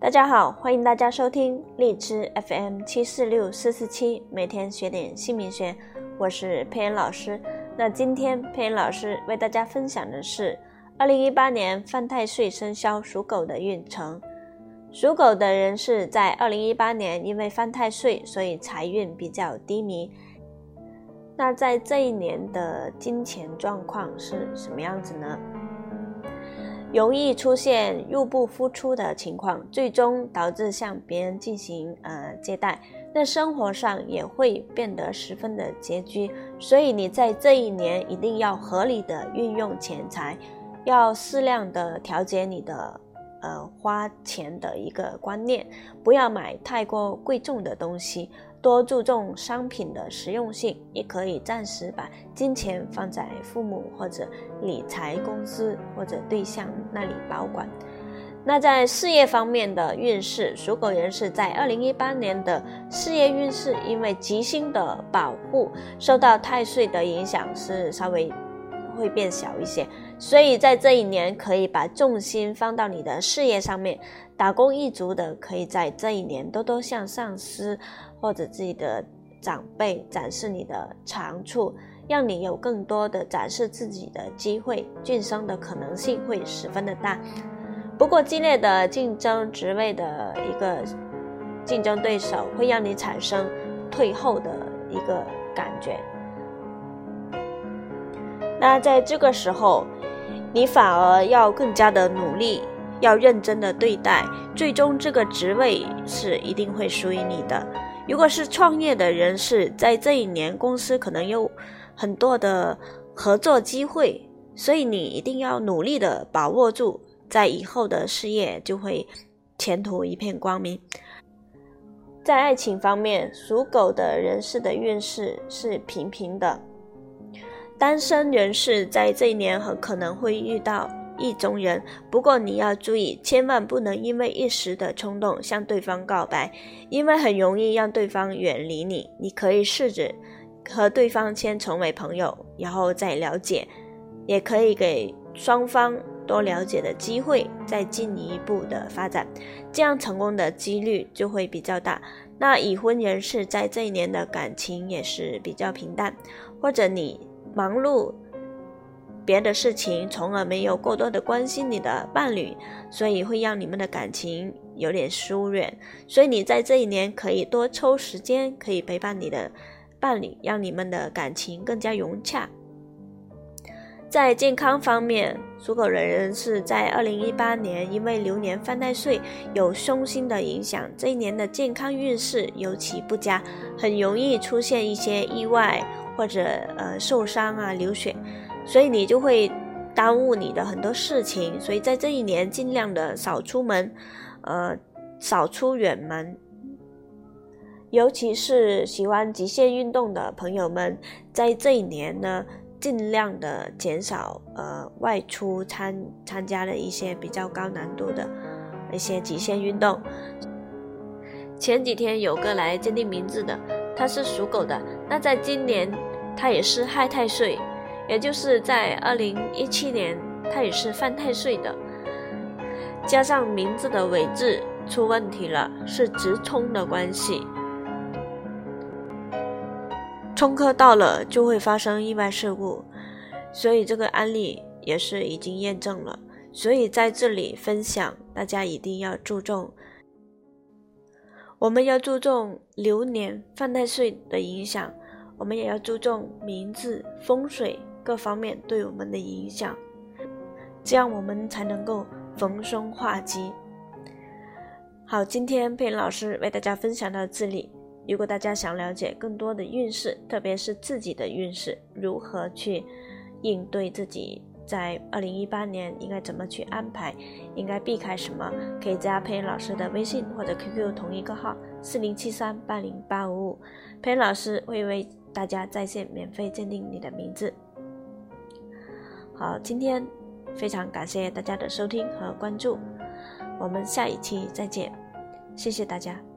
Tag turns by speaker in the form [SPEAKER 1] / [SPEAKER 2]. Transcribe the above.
[SPEAKER 1] 大家好，欢迎大家收听荔枝 FM 七四六四四七，每天学点姓名学，我是佩恩老师。那今天佩恩老师为大家分享的是二零一八年犯太岁生肖属狗的运程。属狗的人是在二零一八年因为犯太岁，所以财运比较低迷。那在这一年的金钱状况是什么样子呢？容易出现入不敷出的情况，最终导致向别人进行呃借贷，那生活上也会变得十分的拮据。所以你在这一年一定要合理的运用钱财，要适量的调节你的呃花钱的一个观念，不要买太过贵重的东西。多注重商品的实用性，也可以暂时把金钱放在父母或者理财公司或者对象那里保管。那在事业方面的运势，属狗人士在二零一八年的事业运势，因为吉星的保护，受到太岁的影响是稍微会变小一些，所以在这一年可以把重心放到你的事业上面。打工一族的可以在这一年多多向上司。或者自己的长辈展示你的长处，让你有更多的展示自己的机会，晋升的可能性会十分的大。不过激烈的竞争职位的一个竞争对手，会让你产生退后的一个感觉。那在这个时候，你反而要更加的努力，要认真的对待，最终这个职位是一定会属于你的。如果是创业的人士，在这一年公司可能有很多的合作机会，所以你一定要努力的把握住，在以后的事业就会前途一片光明。在爱情方面，属狗的人士的运势是平平的，单身人士在这一年很可能会遇到。意中人，不过你要注意，千万不能因为一时的冲动向对方告白，因为很容易让对方远离你。你可以试着和对方先成为朋友，然后再了解，也可以给双方多了解的机会，再进一步的发展，这样成功的几率就会比较大。那已婚人士在这一年的感情也是比较平淡，或者你忙碌。别的事情，从而没有过多的关心你的伴侣，所以会让你们的感情有点疏远。所以你在这一年可以多抽时间，可以陪伴你的伴侣，让你们的感情更加融洽。在健康方面，属狗的人是在二零一八年，因为流年犯太岁有凶星的影响，这一年的健康运势尤其不佳，很容易出现一些意外或者呃受伤啊流血。所以你就会耽误你的很多事情，所以在这一年尽量的少出门，呃，少出远门。尤其是喜欢极限运动的朋友们，在这一年呢，尽量的减少呃外出参参加的一些比较高难度的一些极限运动。前几天有个来鉴定名字的，他是属狗的，那在今年他也是亥太岁。也就是在二零一七年，他也是犯太岁的，加上名字的尾字出问题了，是直冲的关系，冲克到了就会发生意外事故，所以这个案例也是已经验证了，所以在这里分享，大家一定要注重，我们要注重流年犯太岁的影响，我们也要注重名字风水。各方面对我们的影响，这样我们才能够逢凶化吉。好，今天佩老师为大家分享到这里。如果大家想了解更多的运势，特别是自己的运势，如何去应对自己在二零一八年应该怎么去安排，应该避开什么，可以加佩恩老师的微信或者 QQ 同一个号四零七三八零八五五，佩恩老师会为大家在线免费鉴定你的名字。好，今天非常感谢大家的收听和关注，我们下一期再见，谢谢大家。